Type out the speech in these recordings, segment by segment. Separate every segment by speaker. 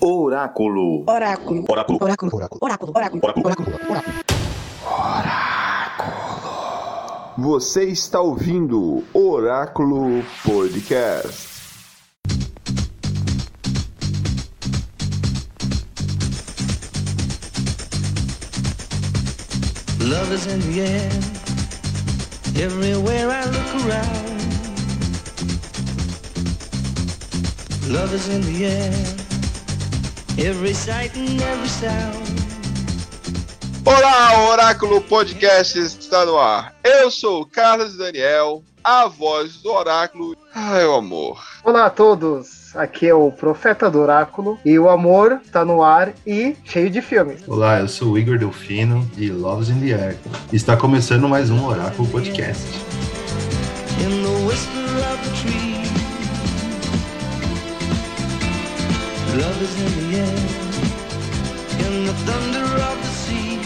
Speaker 1: Oráculo.
Speaker 2: Oráculo.
Speaker 1: Oráculo.
Speaker 2: Oráculo.
Speaker 1: Oráculo.
Speaker 3: Oráculo.
Speaker 1: Oráculo. Oráculo.
Speaker 2: Oráculo.
Speaker 4: Você está ouvindo Oráculo Podcast.
Speaker 5: Love is in the air. Everywhere I look around. Love is in the air. Every sight and every sound.
Speaker 4: Olá, Oráculo Podcast está no ar. Eu sou o Carlos Daniel, a voz do Oráculo. Ai, o amor.
Speaker 6: Olá a todos, aqui é o Profeta do Oráculo e o amor tá no ar e cheio de filmes.
Speaker 7: Olá, eu sou o Igor Delfino de Loves in the Air. Está começando mais um Oráculo Podcast.
Speaker 5: In the whisper of the tree. Love is in the air. In the thunder of the sea.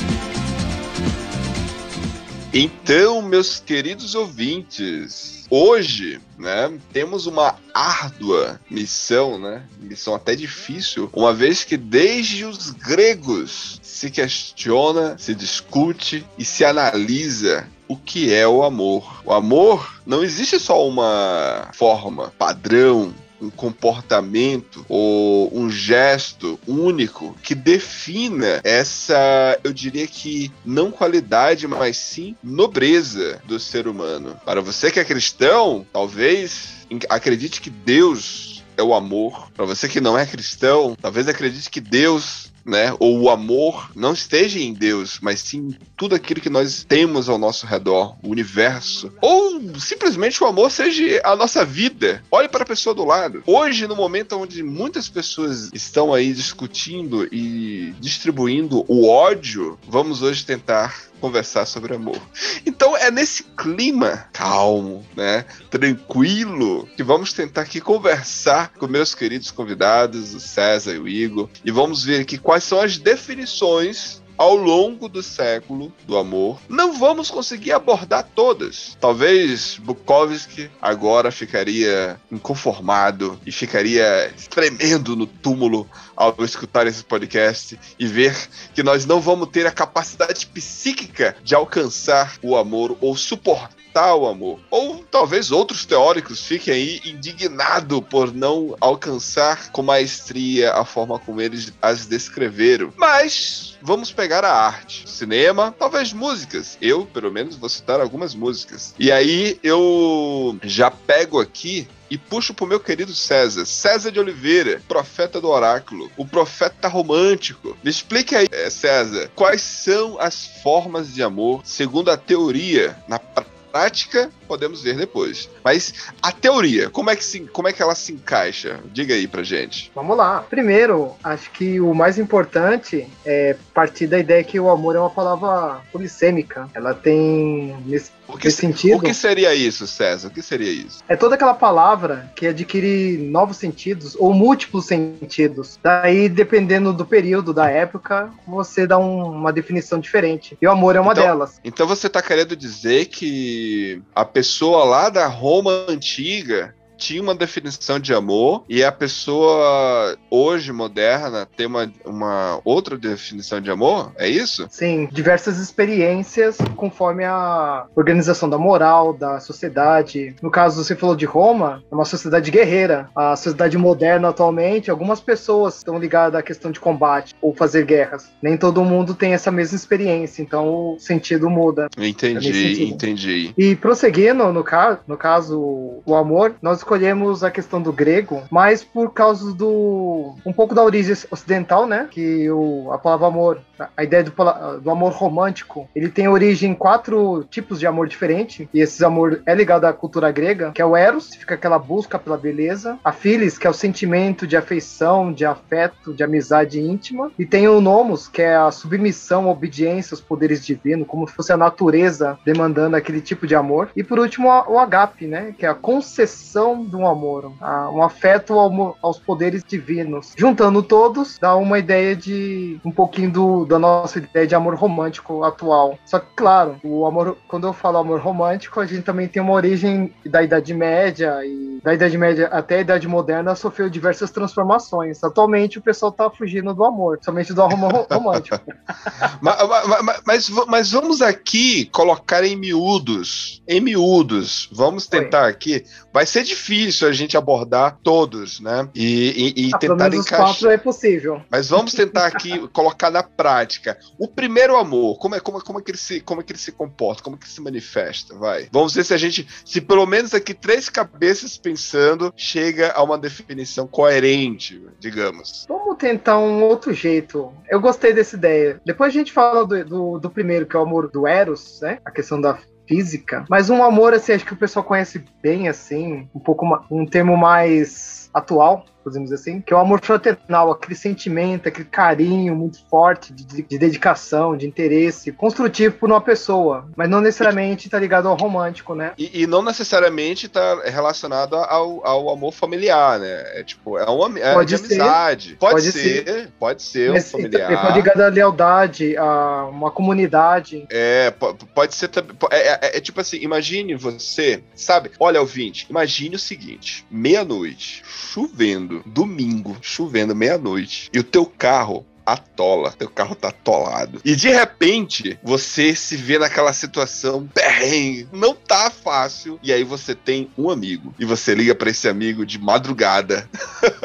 Speaker 4: Então, meus queridos ouvintes, hoje, né, temos uma árdua missão, né? Missão até difícil, uma vez que desde os gregos se questiona, se discute e se analisa o que é o amor. O amor não existe só uma forma padrão um comportamento ou um gesto único que defina essa, eu diria que não qualidade, mas sim nobreza do ser humano. Para você que é cristão, talvez acredite que Deus é o amor. Para você que não é cristão, talvez acredite que Deus né? Ou o amor não esteja em Deus, mas sim em tudo aquilo que nós temos ao nosso redor, o universo. Ou simplesmente o amor seja a nossa vida. Olhe para a pessoa do lado. Hoje, no momento onde muitas pessoas estão aí discutindo e distribuindo o ódio, vamos hoje tentar conversar sobre amor. Então é nesse clima calmo, né, tranquilo, que vamos tentar aqui conversar com meus queridos convidados, o César e o Igor, e vamos ver aqui quais são as definições ao longo do século do amor. Não vamos conseguir abordar todas. Talvez Bukowski agora ficaria inconformado e ficaria tremendo no túmulo ao escutar esse podcast e ver que nós não vamos ter a capacidade psíquica de alcançar o amor ou suportar o amor. Ou talvez outros teóricos fiquem aí indignados por não alcançar com maestria a forma como eles as descreveram. Mas vamos pegar a arte, cinema, talvez músicas. Eu, pelo menos, vou citar algumas músicas. E aí eu já pego aqui e puxo pro meu querido César. César de Oliveira, profeta do oráculo, o profeta romântico. Me explique aí, eh, César, quais são as formas de amor segundo a teoria na prática podemos ver depois. Mas a teoria, como é que, se, como é que ela se encaixa? Diga aí pra gente.
Speaker 6: Vamos lá. Primeiro, acho que o mais importante é partir da ideia que o amor é uma palavra polissêmica. Ela tem nesse,
Speaker 4: O que,
Speaker 6: nesse sentido.
Speaker 4: o que seria isso, César? O que seria isso?
Speaker 6: É toda aquela palavra que adquire novos sentidos ou múltiplos sentidos. Daí, dependendo do período, da época, você dá um- uma definição diferente. E o amor é uma
Speaker 4: Então-
Speaker 6: delas.
Speaker 4: Então você tá querendo dizer que a pessoa lá da Roma antiga tinha uma definição de amor e a pessoa hoje moderna tem uma, uma outra definição de amor? É isso?
Speaker 6: Sim, diversas experiências conforme a organização da moral, da sociedade. No caso, você falou de Roma, é uma sociedade guerreira. A sociedade moderna atualmente, algumas pessoas estão ligadas à questão de combate ou fazer guerras. Nem todo mundo tem essa mesma experiência, então o sentido muda.
Speaker 4: Entendi,
Speaker 6: nesse sentido.
Speaker 4: entendi.
Speaker 6: E prosseguindo, no caso, no caso, o amor, nós escolhemos a questão do grego, mas por causa do. um pouco da origem ocidental, né? Que o, a palavra amor, a ideia do, do amor romântico, ele tem origem em quatro tipos de amor diferentes, e esse amor é ligado à cultura grega, que é o Eros, que fica aquela busca pela beleza, a Philis, que é o sentimento de afeição, de afeto, de amizade íntima, e tem o Nomos, que é a submissão, a obediência aos poderes divinos, como se fosse a natureza demandando aquele tipo de amor. E por último, o agape, né? Que é a concessão de um amor, um afeto aos poderes divinos. Juntando todos, dá uma ideia de um pouquinho do, da nossa ideia de amor romântico atual. Só que, claro, o amor, quando eu falo amor romântico, a gente também tem uma origem da Idade Média e da Idade Média até a Idade Moderna sofreu diversas transformações. Atualmente o pessoal tá fugindo do amor, somente do amor romântico.
Speaker 4: mas, mas, mas, mas, vamos aqui colocar em miúdos, em miúdos, vamos tentar Oi. aqui. Vai ser difícil a gente abordar todos, né? E, e, e ah, tentar encaixar. quatro
Speaker 6: é possível.
Speaker 4: Mas vamos tentar aqui colocar na prática. O primeiro amor, como é, como, como, é que ele se, como é que ele se comporta, como é que se manifesta, vai. Vamos ver se a gente, se pelo menos aqui três cabeças pensando, chega a uma definição coerente, digamos.
Speaker 6: Vamos tentar um outro jeito. Eu gostei dessa ideia. Depois a gente fala do, do, do primeiro, que é o amor do Eros, né? A questão da física. Mas um amor, assim, acho que o pessoal conhece bem, assim, um pouco, um termo mais atual, podemos dizer assim, que é o amor fraternal, aquele sentimento, aquele carinho muito forte de, de, dedicação, de interesse construtivo por uma pessoa, mas não necessariamente está ligado ao romântico, né?
Speaker 4: E, e não necessariamente está relacionado ao, ao amor familiar, né? É tipo, é um é pode de ser, amizade. Pode, pode ser, ser, pode ser um familiar.
Speaker 6: Pode ligar à lealdade, a uma comunidade.
Speaker 4: É, pode ser também. É, é, é, tipo assim, imagine você, sabe? Olha, ouvinte, imagine o seguinte: meia-noite, chovendo domingo, chovendo meia-noite, e o teu carro atola, teu carro tá atolado. E de repente, você se vê naquela situação perrengue, não tá fácil. E aí você tem um amigo e você liga para esse amigo de madrugada.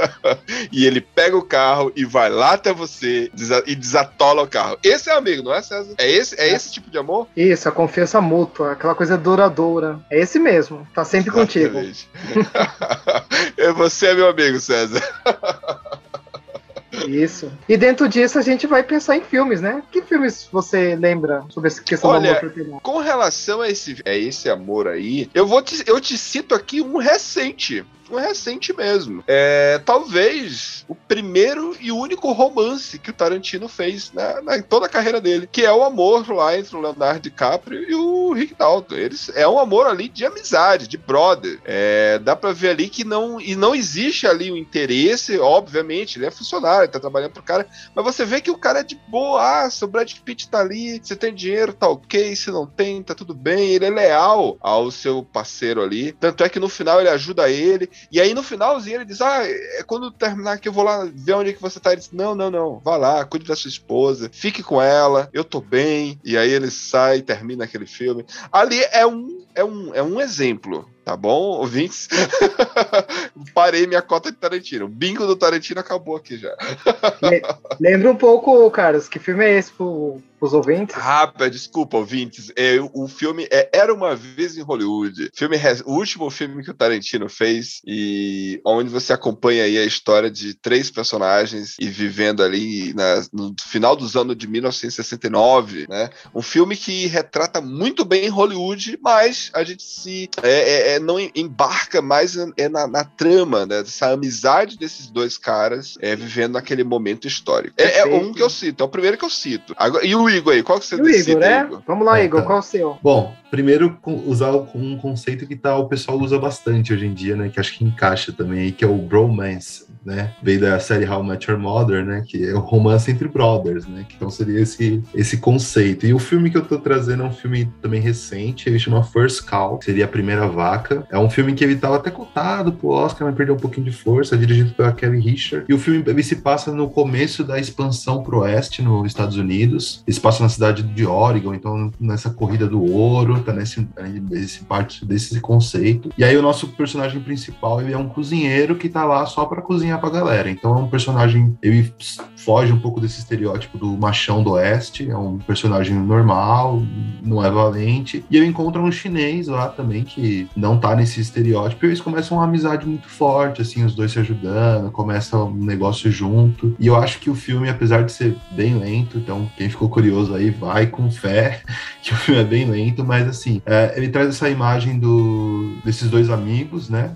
Speaker 4: e ele pega o carro e vai lá até você e desatola o carro. Esse é amigo, não é, César? É esse, é, é. esse tipo de amor?
Speaker 6: Isso, a confiança mútua, aquela coisa duradoura. É esse mesmo, tá sempre contigo.
Speaker 4: você é meu amigo, César.
Speaker 6: Isso. E dentro disso a gente vai pensar em filmes, né? Que filmes você lembra sobre essa questão
Speaker 4: Olha, do amor fraternal? Com relação a esse, a esse amor aí, eu vou te, eu te cito aqui um recente recente mesmo. É, talvez o primeiro e único romance que o Tarantino fez na, na, em toda a carreira dele, que é o amor lá entre o Leonardo DiCaprio e o Rick Dalton. Eles, é um amor ali de amizade, de brother. É, dá pra ver ali que não, e não existe ali o um interesse, obviamente, ele é funcionário, ele tá trabalhando pro cara, mas você vê que o cara é de boa, ah, seu Brad Pitt tá ali, você tem dinheiro, tá ok, se não tem, tá tudo bem, ele é leal ao seu parceiro ali, tanto é que no final ele ajuda ele, e aí no finalzinho ele diz: Ah, é quando terminar aqui eu vou lá ver onde é que você tá. Ele diz: Não, não, não, vá lá, cuide da sua esposa, fique com ela, eu tô bem. E aí ele sai, termina aquele filme. Ali é um, é um, é um exemplo Tá bom, ouvintes? Parei minha cota de Tarantino. O bingo do Tarantino acabou aqui já.
Speaker 6: Lembra um pouco, caras, que filme é esse pro, pros ouvintes?
Speaker 4: Rápida, desculpa, ouvintes. É, o filme é Era Uma Vez em Hollywood. Filme, o último filme que o Tarantino fez e onde você acompanha aí a história de três personagens e vivendo ali na, no final dos anos de 1969, né? Um filme que retrata muito bem Hollywood, mas a gente se... É, é, é não embarca mais é na, na trama, né? Dessa amizade desses dois caras é, vivendo naquele momento histórico. É, é, um que eu cito, é o primeiro que eu cito. Agora, e o Igor aí, qual que você
Speaker 6: o Igor, né? Igor? Vamos lá, é, Igor, tá. qual é o seu?
Speaker 7: Bom, primeiro usar um conceito que tá, o pessoal usa bastante hoje em dia, né? Que acho que encaixa também aí, que é o bromance né? Veio da série How Much Your Mother, né? Que é o romance entre brothers, né? Então seria esse, esse conceito. E o filme que eu tô trazendo é um filme também recente, ele chama First Call, seria a primeira vaca. É um filme que ele tava até cotado pro Oscar, mas perdeu um pouquinho de força, dirigido pela Kelly Richard. E o filme ele se passa no começo da expansão pro oeste, nos Estados Unidos. Ele se passa na cidade de Oregon, então nessa corrida do ouro, tá nesse, nesse parte desse conceito. E aí o nosso personagem principal, ele é um cozinheiro que tá lá só para cozinhar ganhar pra galera. Então é um personagem, ele foge um pouco desse estereótipo do machão do oeste, é um personagem normal, não é valente, e ele encontra um chinês lá também que não tá nesse estereótipo, e eles começam uma amizade muito forte, assim, os dois se ajudando, começa um negócio junto, e eu acho que o filme, apesar de ser bem lento, então quem ficou curioso aí, vai com fé, que o filme é bem lento, mas assim, é, ele traz essa imagem do, desses dois amigos, né,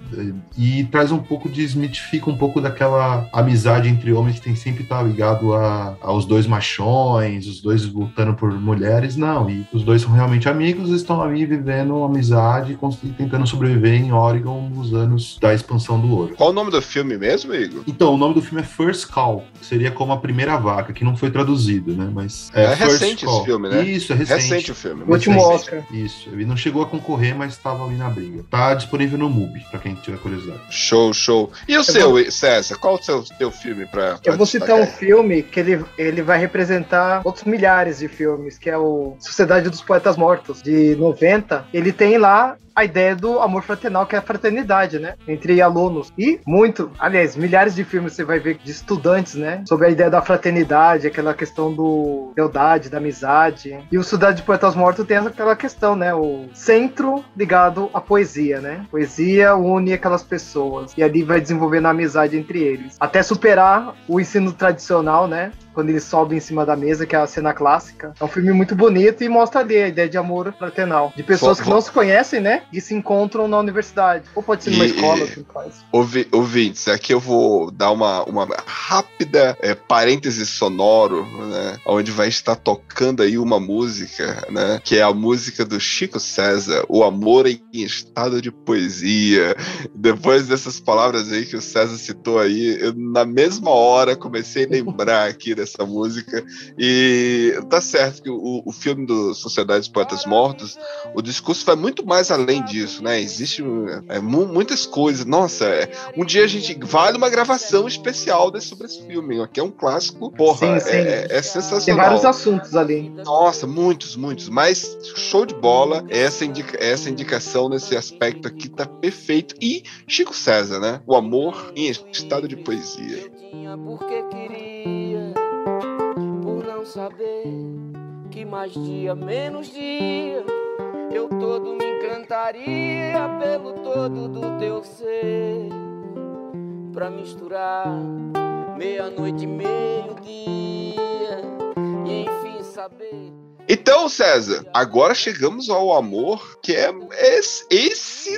Speaker 7: e traz um pouco, desmitifica um pouco daquela amizade entre homens que tem sempre estar tá ligado a, aos dois machões, os dois lutando por mulheres, não, e os dois são realmente amigos, estão ali vivendo uma amizade e tentando sobreviver em Oregon nos anos da expansão do ouro.
Speaker 4: Qual o nome do filme mesmo, Igor?
Speaker 7: Então, o nome do filme é First Call, que seria como a primeira vaca, que não foi traduzido, né, mas...
Speaker 4: É, é recente Call. esse filme, né?
Speaker 7: Isso, é recente.
Speaker 4: Recente o filme.
Speaker 6: O último Oscar.
Speaker 7: Isso, ele não chegou a concorrer, mas estava ali na briga. Tá disponível no MUBI, pra quem tiver curiosidade.
Speaker 4: Show, show. E o eu seu, vou... Qual o seu teu filme pra, pra
Speaker 6: Eu vou citar um filme que ele, ele vai representar outros milhares de filmes, que é o Sociedade dos Poetas Mortos, de 90. Ele tem lá a ideia do amor fraternal, que é a fraternidade, né? Entre alunos. E muito, aliás, milhares de filmes você vai ver de estudantes, né? Sobre a ideia da fraternidade, aquela questão do lealdade, da amizade. E o Cidade de Poetas Mortos tem aquela questão, né? O centro ligado à poesia, né? Poesia une aquelas pessoas. E ali vai desenvolvendo a amizade entre eles. Até superar o ensino tradicional, né? Quando ele sobe em cima da mesa, que é a cena clássica. É um filme muito bonito e mostra ali a ideia de amor fraternal. De pessoas que não se conhecem, né? E se encontram na universidade. Ou pode ser numa e, escola, assim faz.
Speaker 4: Ouvi, ouvintes, aqui eu vou dar uma, uma rápida é, parêntese sonoro, né? Onde vai estar tocando aí uma música, né? Que é a música do Chico César, O Amor em Estado de Poesia. Depois dessas palavras aí que o César citou aí, eu, na mesma hora comecei a lembrar aqui dessa música. E tá certo que o, o filme do Sociedade dos Poetas Mortos, o discurso vai muito mais além disso, né? Existe é, muitas coisas. Nossa, é, um dia a gente vai numa gravação especial desse, sobre esse filme, que é um clássico. Porra, sim, sim. É, é, sensacional.
Speaker 6: Tem vários assuntos ali.
Speaker 4: Nossa, muitos, muitos. Mas show de bola. Essa, indica, essa indicação nesse aspecto aqui tá perfeito. E Chico César, né? O amor em estado de poesia. Porque queria saber que mais dia, menos dia, eu todo me encantaria pelo todo do teu ser, pra misturar meia-noite e meio-dia, e enfim saber. Então, César, agora chegamos ao amor que é esse, esse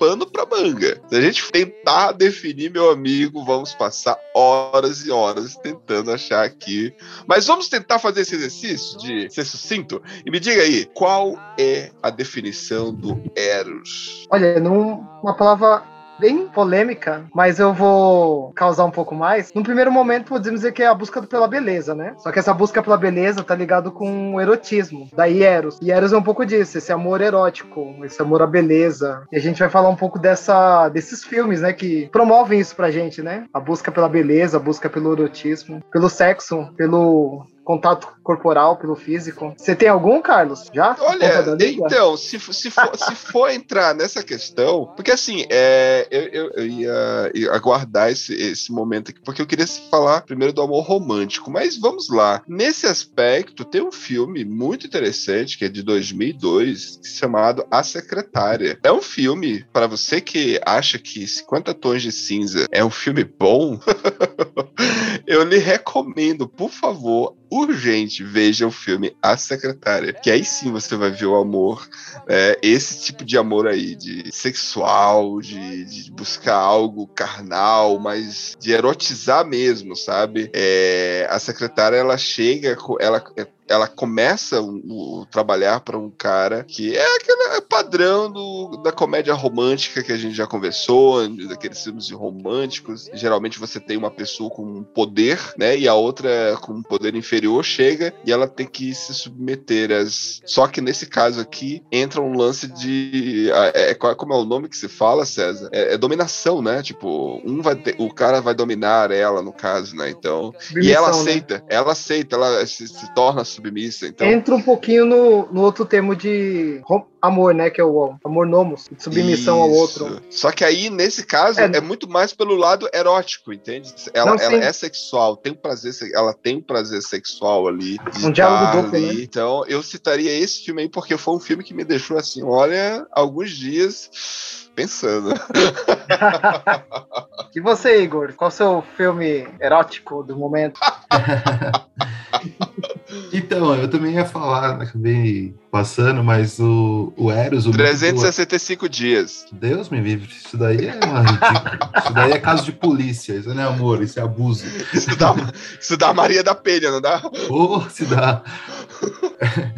Speaker 4: pano pra manga. Se a gente tentar definir, meu amigo, vamos passar horas e horas tentando achar aqui. Mas vamos tentar fazer esse exercício de ser sucinto. E me diga aí, qual é a definição do Eros?
Speaker 6: Olha, numa palavra bem polêmica, mas eu vou causar um pouco mais. No primeiro momento, podemos dizer que é a busca pela beleza, né? Só que essa busca pela beleza tá ligado com o erotismo, daí Eros. E Eros é um pouco disso, esse amor erótico, esse amor à beleza. E a gente vai falar um pouco dessa, desses filmes, né, que promovem isso pra gente, né? A busca pela beleza, a busca pelo erotismo, pelo sexo, pelo contato corporal, pelo físico. Você tem algum, Carlos? Já?
Speaker 4: Olha, então, se, se, for, se for entrar nessa questão, porque assim, é, eu, eu, eu ia, ia, aguardar esse, esse momento aqui, porque eu queria falar primeiro do amor romântico, mas vamos lá. Nesse aspecto, tem um filme muito interessante, que é de 2002, chamado A Secretária. É um filme, para você que acha que 50 Tons de Cinza é um filme bom, eu lhe recomendo, por favor, urgente, veja o filme A Secretária. Que aí sim você vai ver o amor, é, esse tipo de amor aí, de sexual, de, de, buscar algo carnal, mas de erotizar mesmo, sabe? É, a secretária, ela chega, ela é ela começa o, o trabalhar para um cara que é aquele padrão do, da comédia romântica que a gente já conversou, daqueles filmes românticos. Geralmente você tem uma pessoa com um poder, né? E a outra com um poder inferior chega e ela tem que se submeter às. Só que nesse caso aqui entra um lance de. É, é, como é o nome que se fala, César? É, é dominação, né? Tipo, um vai ter, o cara vai dominar ela, no caso, né? Então. e ela né? aceita, né? ela aceita, ela se, se torna submissa. Então,
Speaker 6: Entra um pouquinho no, no outro termo de amor, né? Que é o amor nomos, de submissão ao
Speaker 4: Isso.
Speaker 6: outro.
Speaker 4: Só que aí, nesse caso,
Speaker 6: É.
Speaker 4: é, muito mais pelo lado erótico, entende? Ela,
Speaker 6: Não,
Speaker 4: ela é sexual, tem um prazer, ela tem um prazer sexual ali.
Speaker 6: Um diálogo
Speaker 4: estar
Speaker 6: duplo, né?
Speaker 4: Então, eu citaria esse filme aí, porque foi um filme que me deixou assim, olha, alguns dias pensando.
Speaker 6: E você, Igor? Qual o seu filme erótico do momento?
Speaker 7: Então, eu também ia falar, acabei passando, mas o, o Eros, o mito do-
Speaker 4: 365 dias.
Speaker 7: Deus me livre, isso daí é uma ridícula. Isso daí é caso de polícia, isso não é amor, isso é abuso.
Speaker 4: Isso dá, isso dá Maria da Penha, não dá?
Speaker 7: Ou se dá.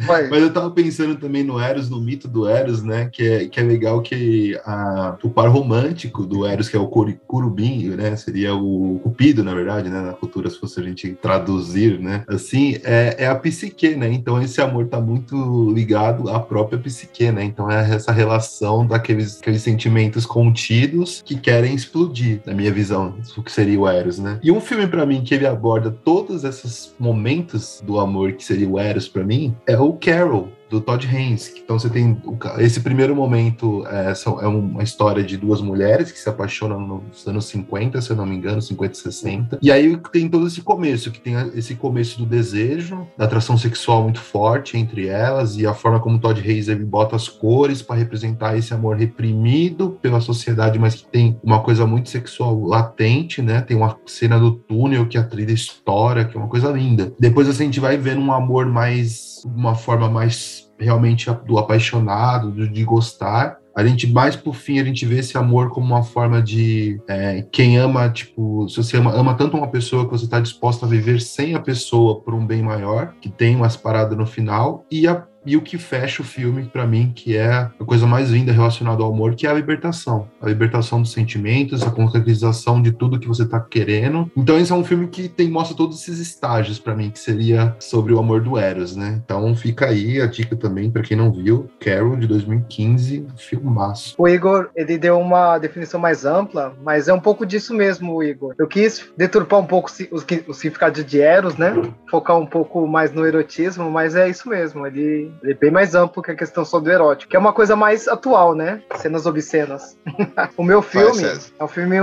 Speaker 6: Vai.
Speaker 7: Mas eu tava pensando também no Eros, no mito do Eros, né? Que é, que é legal que a, o par romântico do Eros, que é o curubim, né? Seria o cupido, na verdade, né? Na cultura, se fosse a gente traduzir, né? Assim, é, é a psique, né? Então esse amor tá muito ligado à própria psique, né? Então é essa relação daqueles aqueles sentimentos contidos que querem explodir, na minha visão, o que seria o Eros, né? E um filme pra mim que ele aborda todos esses momentos do amor que seria o Eros pra mim é o Carol. Do Todd Haynes. Então você tem esse primeiro momento é, é uma história de duas mulheres que se apaixonam nos anos 50, se eu não me engano, 50 e 60. E aí tem todo esse começo, que tem esse começo do desejo, da atração sexual muito forte entre elas e a forma como Todd Haynes ele bota as cores para representar esse amor reprimido pela sociedade, mas que tem uma coisa muito sexual latente, né? Tem uma cena do túnel que a trilha estoura, que é uma coisa linda. Depois assim, a gente vai vendo um amor mais uma forma mais realmente do apaixonado, do- de gostar. A gente, mais por fim, a gente vê esse amor como uma forma de é, quem ama, tipo, se você ama, ama tanto uma pessoa que você está disposto a viver sem a pessoa por um bem maior, que tem umas paradas no final, e a e o que fecha o filme pra mim, que é a coisa mais linda relacionada ao amor, que é a libertação. A libertação dos sentimentos, a concretização de tudo que você tá querendo. Então esse é um filme que tem mostra todos esses estágios pra mim, que seria sobre o amor do Eros, né? Então fica aí a dica também pra quem não viu, Carol de 2015, filmaço.
Speaker 6: O Igor, ele deu uma definição mais ampla, mas é um pouco disso mesmo, Igor. Eu quis deturpar um pouco o, o significado de Eros, né? Focar um pouco mais no erotismo, mas é isso mesmo. Ele é bem mais amplo que a questão só do erótico, que é uma coisa mais atual, né? Cenas obscenas. o meu filme
Speaker 4: César.
Speaker 6: é um filme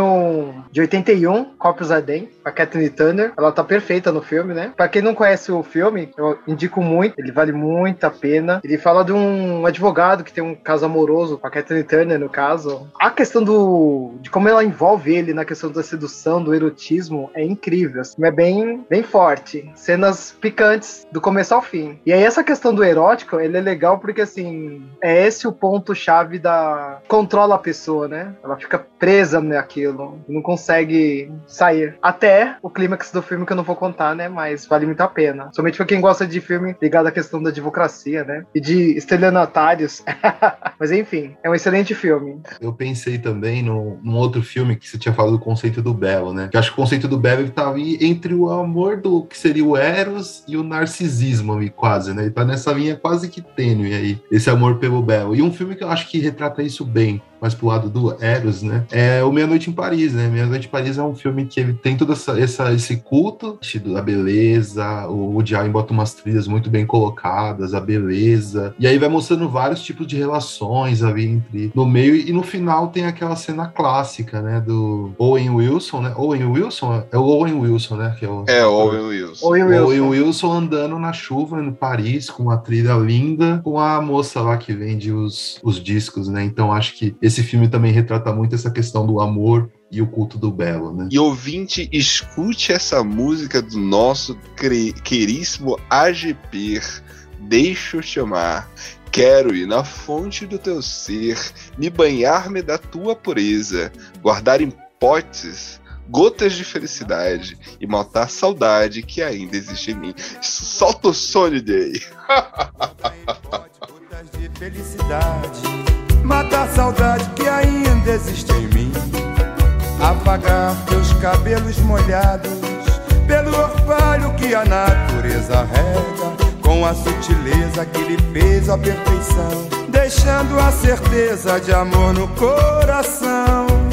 Speaker 6: de 81, Corpus Ardem, a Kathleen Turner. Ela tá perfeita no filme, né? Pra quem não conhece o filme, eu indico muito, ele vale muito a pena. Ele fala de um advogado que tem um caso amoroso com a Kathleen Turner, no caso. A questão do de como ela envolve ele na questão da sedução, do erotismo, é incrível. Assim, é bem, bem forte. Cenas picantes do começo ao fim. E aí essa questão do erótico, ele é legal porque assim, é esse o ponto chave da controla a pessoa, né? Ela fica presa naquilo, não consegue sair. Até o clímax do filme que eu não vou contar, né? Mas vale muito a pena. Somente pra quem gosta de filme ligado à questão da advocacia, né? E de estelionatários. Mas enfim, é um excelente filme.
Speaker 7: Eu pensei também no, num outro filme que você tinha falado do conceito do belo, né? Que acho que o conceito do belo tá ali entre o amor do que seria o Eros e o narcisismo quase, né? Ele tá nessa linha quase que tênue aí, esse amor pelo belo. E um filme que eu acho que retrata isso bem, mais pro lado do Eros, né? É o Meia Noite em Paris, né? Meia Noite em Paris é um filme que ele tem todo essa, essa- esse culto da beleza, o Woody Allen bota umas trilhas muito bem colocadas, a beleza, e aí vai mostrando vários tipos de relações ali entre no meio e no final tem aquela cena clássica, né? Do Owen Wilson, né? Owen Wilson é o Owen Wilson, né? Que é o,
Speaker 4: É, Owen Wilson.
Speaker 6: Oi,
Speaker 7: o
Speaker 6: Wilson.
Speaker 7: Owen Wilson andando na chuva em Paris com uma trilha linda, com a moça lá que vende os, os discos, né? Então acho que esse filme também retrata muito essa questão do amor e o culto do belo, né?
Speaker 4: E ouvinte, escute essa música do nosso queríssimo AGP. Deixa eu te amar. Quero ir na fonte do teu ser, me banhar-me da tua pureza, guardar em potes gotas de felicidade e matar a saudade que ainda existe em mim. Solta o.
Speaker 8: Gotas de felicidade, matar a saudade que ainda existe em mim. Apagar teus cabelos molhados pelo orvalho que a natureza rega, com a sutileza que lhe fez a perfeição, deixando a certeza de amor no coração.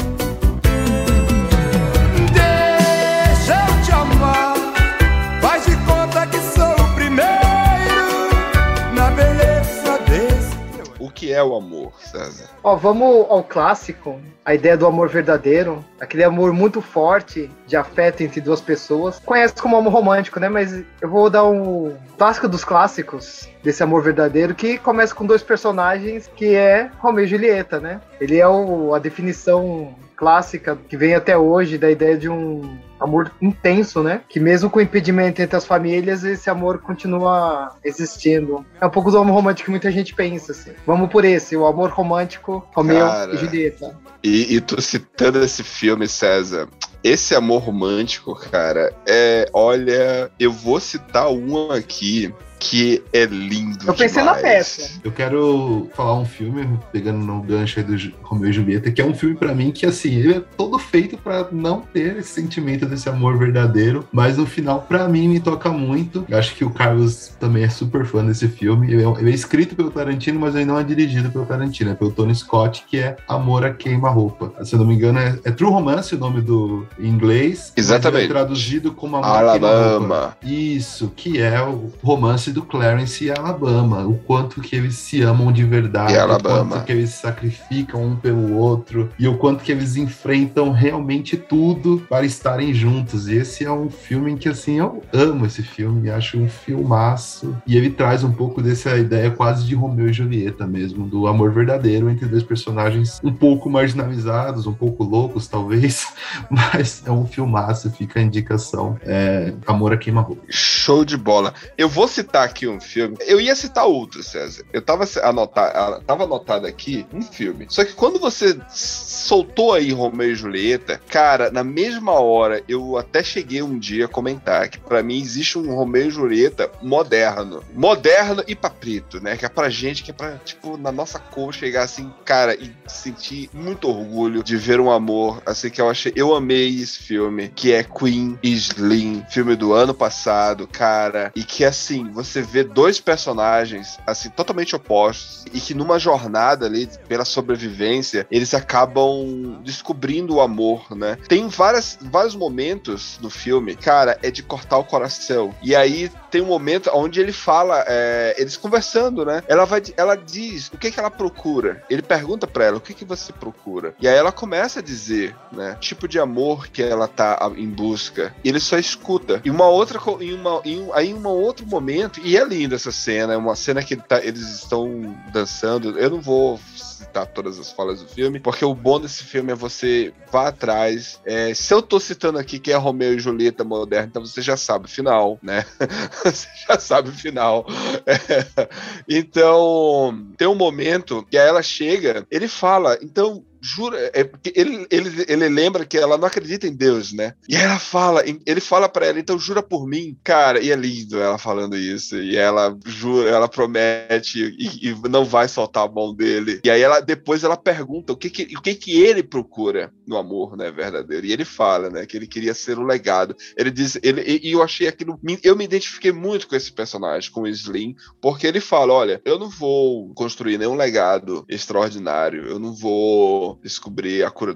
Speaker 8: Que
Speaker 4: é o amor, César?
Speaker 6: Ó, vamos ao clássico, a ideia do amor verdadeiro, aquele amor muito forte de afeto entre duas pessoas. Conhece como amor romântico, né? Mas eu vou dar um clássico dos clássicos desse amor verdadeiro que começa com dois personagens que é Romeu e Julieta, né? Ele é o, a definição clássica que vem até hoje da ideia de um amor intenso, né? Que mesmo com impedimento entre as famílias, esse amor continua existindo. É um pouco do amor romântico que muita gente pensa, assim. Vamos por esse, o amor romântico, Romeu e Julieta.
Speaker 4: E, e tô citando esse filme, César. Esse amor romântico, cara, é. Olha, eu vou citar um aqui que é lindo.
Speaker 6: Eu pensei na
Speaker 4: demais.
Speaker 6: peça.
Speaker 7: Eu quero falar um filme, pegando no gancho aí do Romeu e Julieta, que é um filme pra mim que, assim, ele é todo feito pra não ter esse sentimento desse amor verdadeiro, mas no final, pra mim, me toca muito. Eu acho que o Carlos também é super fã desse filme. Ele é, ele é escrito pelo Tarantino, mas ele não é dirigido pelo Tarantino, é pelo Tony Scott, que é Amor a Queima-Roupa. Se eu não me engano, é, é True Romance o nome do em inglês. mas
Speaker 4: Exatamente.
Speaker 7: ele é traduzido como Amor a Queima-Roupa.
Speaker 4: Alabama.
Speaker 7: Isso, que é o romance do Clarence e Alabama. O quanto que eles se amam de verdade, o
Speaker 4: Alabama.
Speaker 7: quanto que eles se sacrificam um pelo outro e o quanto que eles enfrentam realmente tudo para estarem juntos. E esse é um filme em que, assim, eu amo esse filme, acho um filmaço. E ele traz um pouco dessa ideia quase de Romeu e Julieta mesmo, do amor verdadeiro entre dois personagens um pouco marginalizados, um pouco loucos, talvez, mas é um filmaço, fica a indicação. É Amor a Queima-Roupa.
Speaker 4: Show de bola. Eu vou citar aqui um filme. Eu ia citar outro, César. Eu tava, anotar, tava anotado aqui um filme. Só que quando você soltou aí Romeu e Julieta, cara, na mesma hora eu até cheguei um dia a comentar que pra mim existe um Romeu e Julieta moderno. Moderno e paprito, né? Que é pra gente, que é pra, tipo, na nossa cor chegar assim, cara, e sentir muito orgulho de ver um amor, assim, que eu achei. Eu amei esse filme, que é Queen Slim, filme do ano passado, cara, e que assim, você vê dois personagens, assim, totalmente opostos, e que numa jornada ali, pela sobrevivência, eles acabam descobrindo o amor, né? Tem várias, vários momentos no filme, cara, é de cortar o coração. E aí tem um momento onde ele fala, é, eles conversando, né? Ela vai, ela diz o que que ela procura. Ele pergunta pra ela o que que você procura. E aí ela começa a dizer, né? Tipo de amor que ela tá em busca. E ele só escuta. E uma outra, em uma, em um, aí em um outro momento e é linda essa cena, é uma cena que tá- eles estão dançando. Eu não vou citar todas as falas do filme, porque o bom desse filme é você vá atrás. É, se eu tô citando aqui que é Romeu e Julieta moderna, então você já sabe o final, né? você já sabe o final. É. Então, tem um momento que ela chega, ele fala, então jura, é porque ele, ele, ele lembra que ela não acredita em Deus, né? E ela fala, ele fala pra ela, então jura por mim, cara, e é lindo ela falando isso, e ela jura, ela promete e, e não vai soltar a mão dele. E aí ela depois ela pergunta o que que, o que que ele procura no amor, né, verdadeiro. E ele fala, né, que ele queria ser o legado. Ele diz, ele e e eu achei aquilo, eu me identifiquei muito com esse personagem, com o Slim, porque ele fala, olha, eu não vou construir nenhum legado extraordinário, eu não vou descobrir a cura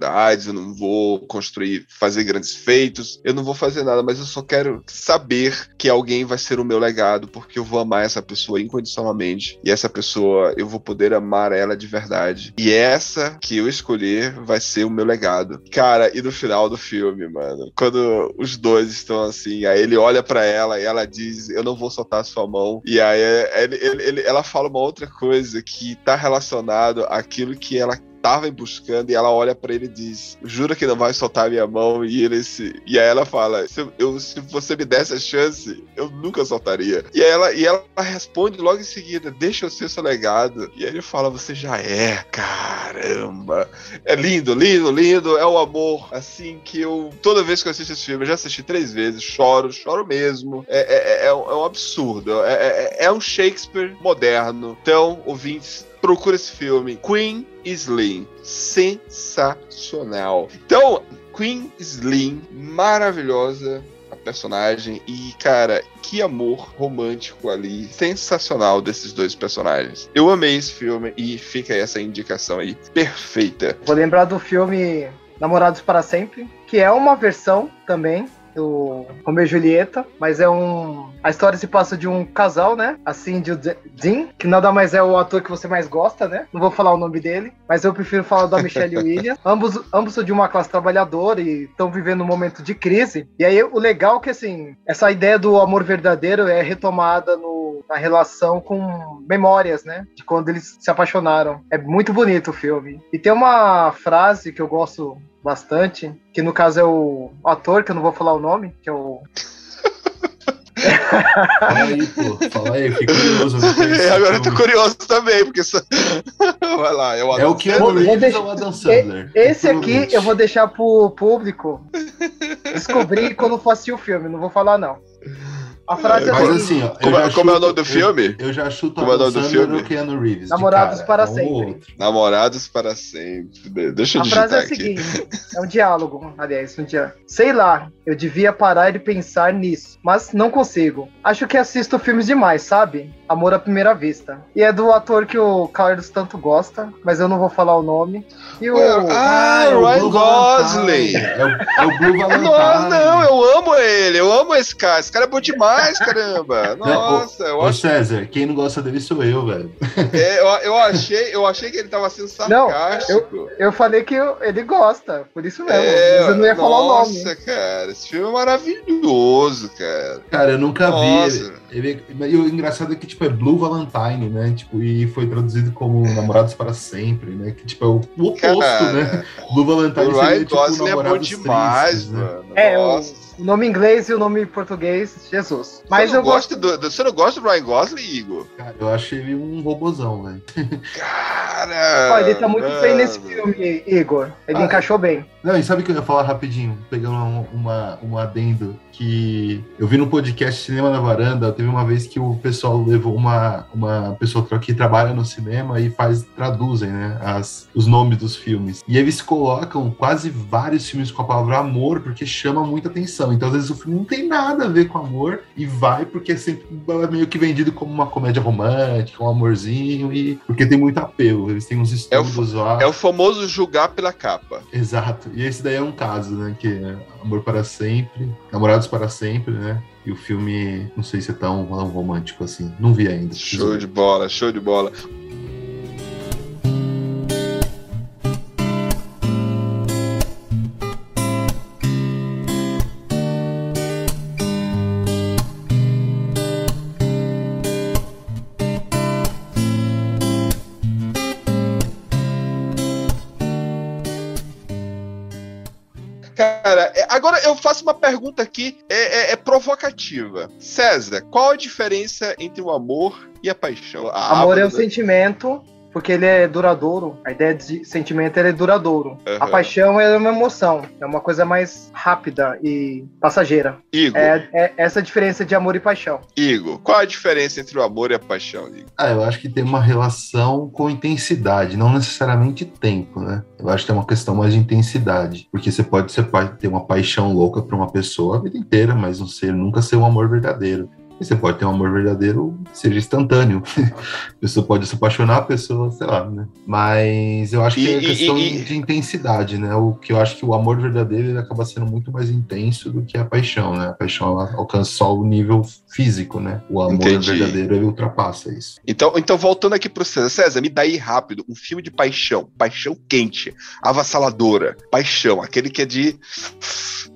Speaker 4: eu não vou construir, fazer grandes feitos, eu não vou fazer nada, mas eu só quero saber que alguém vai ser o meu legado, porque eu vou amar essa pessoa incondicionalmente, e essa pessoa, eu vou poder amar ela de verdade. E essa que eu escolher vai ser o meu legado. Cara, e no final do filme, mano, quando os dois estão assim, aí ele olha pra ela e ela diz, eu não vou soltar a sua mão, e aí ele- ele- ele- ela fala uma outra coisa que tá relacionado àquilo que ela tava buscando e ela olha pra ele e diz: Jura que não vai soltar minha mão? E ele se. E aí ela fala: se, eu, se você me desse a chance, eu nunca soltaria. E ela, e ela responde logo em seguida: Deixa eu ser seu legado. E aí ele fala: Você já é, caramba. É lindo, lindo, lindo. É o amor. Assim que eu. Toda vez que eu assisto esse filme, eu já assisti três vezes, choro, choro mesmo. É, é, é, um- é um absurdo. É, é, é um Shakespeare moderno. Então, ouvintes, procura esse filme. Queen Slim. Sensacional. Então, Queen Slim, maravilhosa a personagem. E, cara, que amor romântico ali. Sensacional desses dois personagens. Eu amei esse filme e fica essa indicação aí. Perfeita.
Speaker 6: Vou lembrar do filme Namorados para Sempre, que é uma versão também do Romeu e Julieta, mas é um. A história se passa de um casal, né? Assim, de Dean, que nada mais é o ator que você mais gosta, né? Não vou falar o nome dele, mas eu prefiro falar da Michelle Williams. ambos, ambos são de uma classe trabalhadora e estão vivendo um momento de crise. E aí o legal é que assim, essa ideia do amor verdadeiro é retomada no, na relação com memórias, né? De quando eles se apaixonaram. É muito bonito o filme. E tem uma frase que eu gosto bastante, que no caso é o ator, que eu não vou falar o nome, que é o.
Speaker 7: Fala aí, pô. Fala aí, fiquei curioso.
Speaker 4: É, agora eu tô curioso também, porque isso... Vai lá, é o,
Speaker 7: é o que é Reeves ou Adam Sandler?
Speaker 6: Esse aqui eu vou deixar pro público descobrir quando for assistir o filme, não vou falar não. A frase é
Speaker 7: Mas assim, ó.
Speaker 4: Como, é- como é o nome do filme?
Speaker 7: Eu, eu já chuto
Speaker 4: Como é o
Speaker 7: Adam
Speaker 4: nome do
Speaker 7: Sandler
Speaker 4: filme?
Speaker 7: Keanu Reeves. de
Speaker 6: Namorados
Speaker 7: cara,
Speaker 6: para
Speaker 7: ou
Speaker 6: sempre.
Speaker 7: outro.
Speaker 4: Namorados para sempre. Deixa eu
Speaker 6: A frase é a seguinte: é um diálogo, aliás, um dia. Sei lá, eu devia parar e pensar nisso, mas não consigo. Acho que assisto filmes demais, sabe? Amor à primeira vista. E é do ator que o Carlos tanto gosta, mas eu não vou falar o nome. E o.
Speaker 4: Ah,
Speaker 7: é o
Speaker 4: Ryan Gosling.
Speaker 7: É o, é o Blue Valentine.
Speaker 4: Não, não, eu amo ele, eu amo esse cara. Esse cara é bom demais, caramba. Nossa, eu,
Speaker 7: Ô
Speaker 4: acho,
Speaker 7: César, quem não gosta dele sou eu, velho.
Speaker 4: é, eu, eu achei, eu achei que ele tava sendo
Speaker 6: Não,
Speaker 4: sarcástico.
Speaker 6: Eu falei que eu- ele gosta, por isso mesmo.
Speaker 4: É,
Speaker 6: mas eu não ia falar o nome.
Speaker 4: Nossa, cara, esse filme é maravilhoso, cara.
Speaker 7: Cara, eu nunca
Speaker 4: Nossa.
Speaker 7: vi. Ele, e o engraçado é que, tipo, é Blue Valentine, né? Tipo, e foi traduzido como Namorados para Sempre, né? Que, tipo, é o oposto,
Speaker 4: Cara,
Speaker 7: né? Blue Valentine
Speaker 4: o Ryan
Speaker 7: seria, tipo,
Speaker 4: Gosling é bom
Speaker 7: Namorados
Speaker 4: demais,
Speaker 7: Tristes, né?
Speaker 4: mano.
Speaker 6: É, o, nome inglês e o nome português, Jesus. Mas
Speaker 4: você, não
Speaker 6: eu gosto.
Speaker 4: gosta do, do- você não gosta do Ryan Gosling, Igor?
Speaker 7: Cara, eu achei ele um robozão, velho.
Speaker 4: Cara.
Speaker 6: Ó, ele tá muito bem
Speaker 4: mano.
Speaker 6: nesse filme, Igor. Ele
Speaker 7: Ah,
Speaker 6: encaixou bem.
Speaker 7: Não, e sabe o que eu ia falar rapidinho? Pegando um, uma, um adendo que eu vi no podcast Cinema na Varanda, teve uma vez que o pessoal levou uma, uma pessoa que trabalha no cinema e faz, traduzem, né, as, os nomes dos filmes. E eles colocam quase vários filmes com a palavra amor, porque chama muita atenção. Então, às vezes, o filme não tem nada a ver com amor e vai porque é sempre meio que vendido como uma comédia romântica, um amorzinho, e porque tem muito apelo. Eles têm uns
Speaker 4: É o
Speaker 7: estudos lá.
Speaker 4: É o famoso julgar pela capa.
Speaker 7: Exato. E esse daí é um caso, né? Que é Amor para Sempre, Namorados para Sempre, né? E o filme, não sei se é tão, tão romântico assim. Não vi ainda.
Speaker 4: Show de bola, show de bola. Cara, é- agora eu faço uma pergunta aqui, é, é- é provocativa. César, qual a diferença entre o amor e a paixão? A
Speaker 6: Amor é um sentimento, porque ele é duradouro. A ideia de sentimento ele é duradouro. A
Speaker 4: Aham.
Speaker 6: paixão é uma emoção. É uma coisa mais rápida e passageira.
Speaker 4: Igor,
Speaker 6: É, é essa a diferença de amor e paixão.
Speaker 4: Igor, qual a diferença entre o amor e a paixão, Igor?
Speaker 7: Ah, eu acho que tem uma relação com intensidade, não necessariamente tempo, né? Eu acho que é uma questão mais de intensidade. Porque você pode ser, ter uma paixão louca por uma pessoa a vida inteira, mas não ser, nunca ser um amor verdadeiro. E você pode ter um amor verdadeiro seja instantâneo. a pessoa pode se apaixonar, a pessoa, sei lá, né? Mas eu acho que
Speaker 4: E-
Speaker 7: é
Speaker 4: e-
Speaker 7: questão
Speaker 4: e-
Speaker 7: de intensidade, né? O que eu acho que o amor verdadeiro ele acaba sendo muito mais intenso do que a paixão, né? A paixão ela alcança só o nível físico, né? O amor
Speaker 4: Entendi.
Speaker 7: verdadeiro ele ultrapassa isso.
Speaker 4: Então, então, voltando aqui pro César. César, me dá aí rápido um filme de paixão. Paixão quente, avassaladora. Paixão, aquele que é de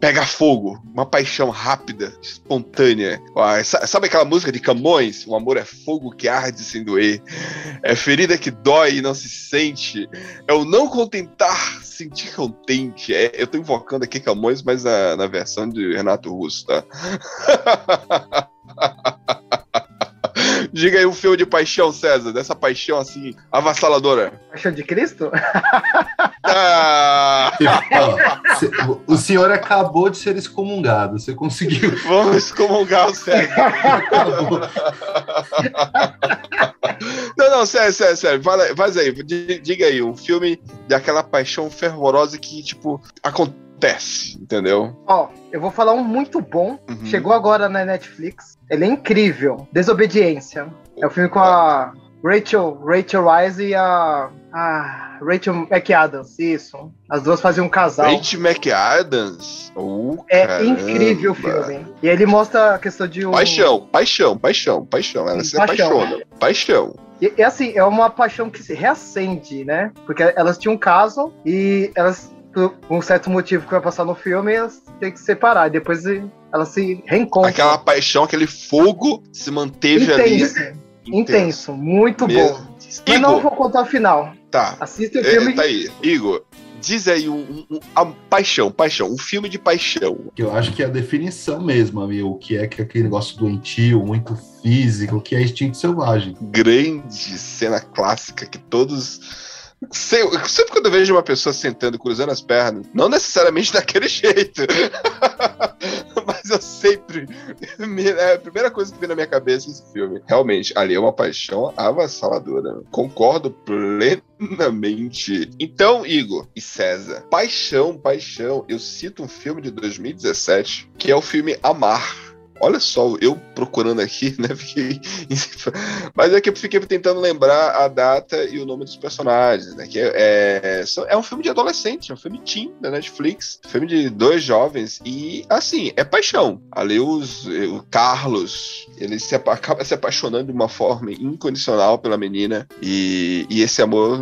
Speaker 4: pega fogo. Uma paixão rápida, espontânea. Ah, sa- Sabe aquela música de Camões? O amor é fogo que arde sem doer. É ferida que dói e não se sente. É o não contentar, sentir contente. É, eu tô invocando aqui Camões, mas na, na versão de Renato Russo, tá? Diga aí um filme de paixão, César, dessa paixão assim, avassaladora.
Speaker 6: Paixão de Cristo?
Speaker 4: Ah,
Speaker 7: Ó, cê- o senhor acabou de ser excomungado. Você conseguiu.
Speaker 4: vamos excomungar o César.
Speaker 7: Acabou.
Speaker 4: Não, não, sério, sério, sério. Vai, vai aí, di- diga aí, um filme daquela paixão fervorosa que, tipo, acontece, entendeu?
Speaker 6: Ó, eu vou falar um muito bom.
Speaker 4: Uhum.
Speaker 6: Chegou agora na Netflix. Ele é incrível. Desobediência. É o filme com a Rachel, Rachel Wise e a, a Rachel McAdams, isso. As duas faziam um casal.
Speaker 4: Rachel McAdams. Oh,
Speaker 6: É
Speaker 4: caramba.
Speaker 6: incrível o filme. E ele mostra a questão de um.
Speaker 4: Paixão, paixão, paixão, paixão. Ela se
Speaker 6: Paixão.
Speaker 4: apaixona. Paixão.
Speaker 6: E, e, assim, é uma paixão que se reacende, né? Porque elas tinham um caso e elas, por um certo motivo que vai passar no filme, elas têm que se separar. E depois elas se reencontram.
Speaker 4: Aquela paixão, aquele fogo se manteve ali.
Speaker 6: Intenso. Intenso, muito
Speaker 4: Mesmo.
Speaker 6: bom. Mas não
Speaker 4: Igor,
Speaker 6: vou contar o final.
Speaker 4: tá.
Speaker 6: Assista o
Speaker 4: É,
Speaker 6: filme.
Speaker 4: tá aí. Igor, diz aí um, um- um- a paixão, paixão. Um filme de paixão.
Speaker 7: Que eu acho que é a definição mesmo, amigo. O que é que é aquele negócio doentio, muito físico, o que é instinto selvagem.
Speaker 4: Grande cena clássica que todos. Sei- Sempre quando eu vejo uma pessoa sentando, cruzando as pernas, não necessariamente daquele jeito, mas eu sempre. É a primeira coisa que vem na minha cabeça esse filme. Realmente, ali é uma paixão avassaladora. Concordo plenamente. Então, Igor e César, paixão, paixão. Eu cito um filme de 2017 que é o filme Amar. Olha só, eu procurando aqui, né? Fiquei... Mas é que eu fiquei tentando lembrar a data e o nome dos personagens, né? Que é, é, é um filme de adolescente, é um filme teen da Netflix, filme de dois jovens e assim é paixão. Ali os, o Carlos, ele se acaba se apaixonando de uma forma incondicional pela menina e, e esse amor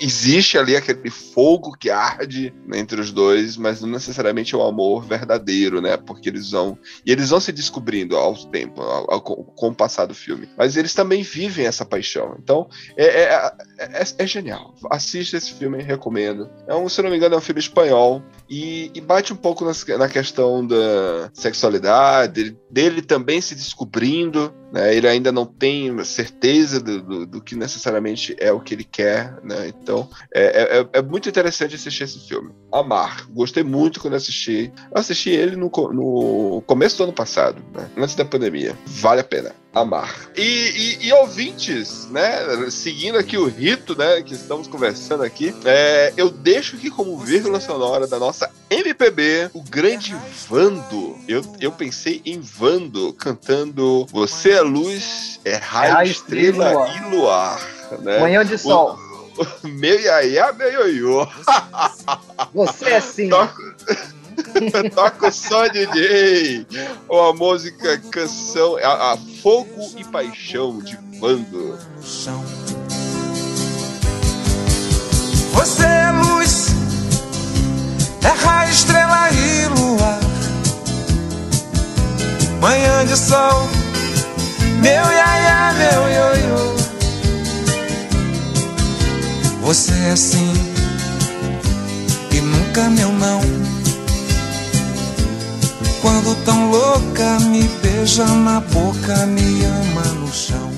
Speaker 4: existe ali aquele fogo que arde né, entre os dois, mas não necessariamente é o amor verdadeiro, né? Porque eles vão e eles vão se descobrindo ao tempo, ao- ao- com, o passar do filme. Mas eles também vivem essa paixão. Então, é, é, é- é genial. Assista esse filme, recomendo. É um, se não me engano, é um filme espanhol. E, e bate um pouco nas- na questão da sexualidade, dele, também se descobrindo. né? Ele ainda não tem certeza do, do- do que necessariamente é o que ele quer. Né? Então, é, é- é muito interessante assistir esse filme. Amar. Gostei muito quando assisti. Eu assisti ele no, no começo do ano passado, né? antes da pandemia. Vale a pena. Amar. E, e- e ouvintes, né? Seguindo aqui o rito, né? Que estamos conversando aqui, é, eu deixo aqui como vírgula sonora da nossa MPB o grande Vando. Eu, eu pensei em Vando cantando Você é luz, é raio,
Speaker 6: raio,
Speaker 4: estrela
Speaker 6: estrela
Speaker 4: e luar. Né?
Speaker 6: Manhã de sol.
Speaker 4: Meu iaiá, meu ioiô.
Speaker 6: Você é sim.
Speaker 4: Toca, toca o som, DJ. Ou a música, canção, a, a Fogo e Paixão de
Speaker 2: chão. Você é luz, raio, estrela e luar. Manhã de sol, meu iaiá, meu ioiô. Você é sim e nunca meu não. Quando tão louca, me beija na boca, me ama no chão.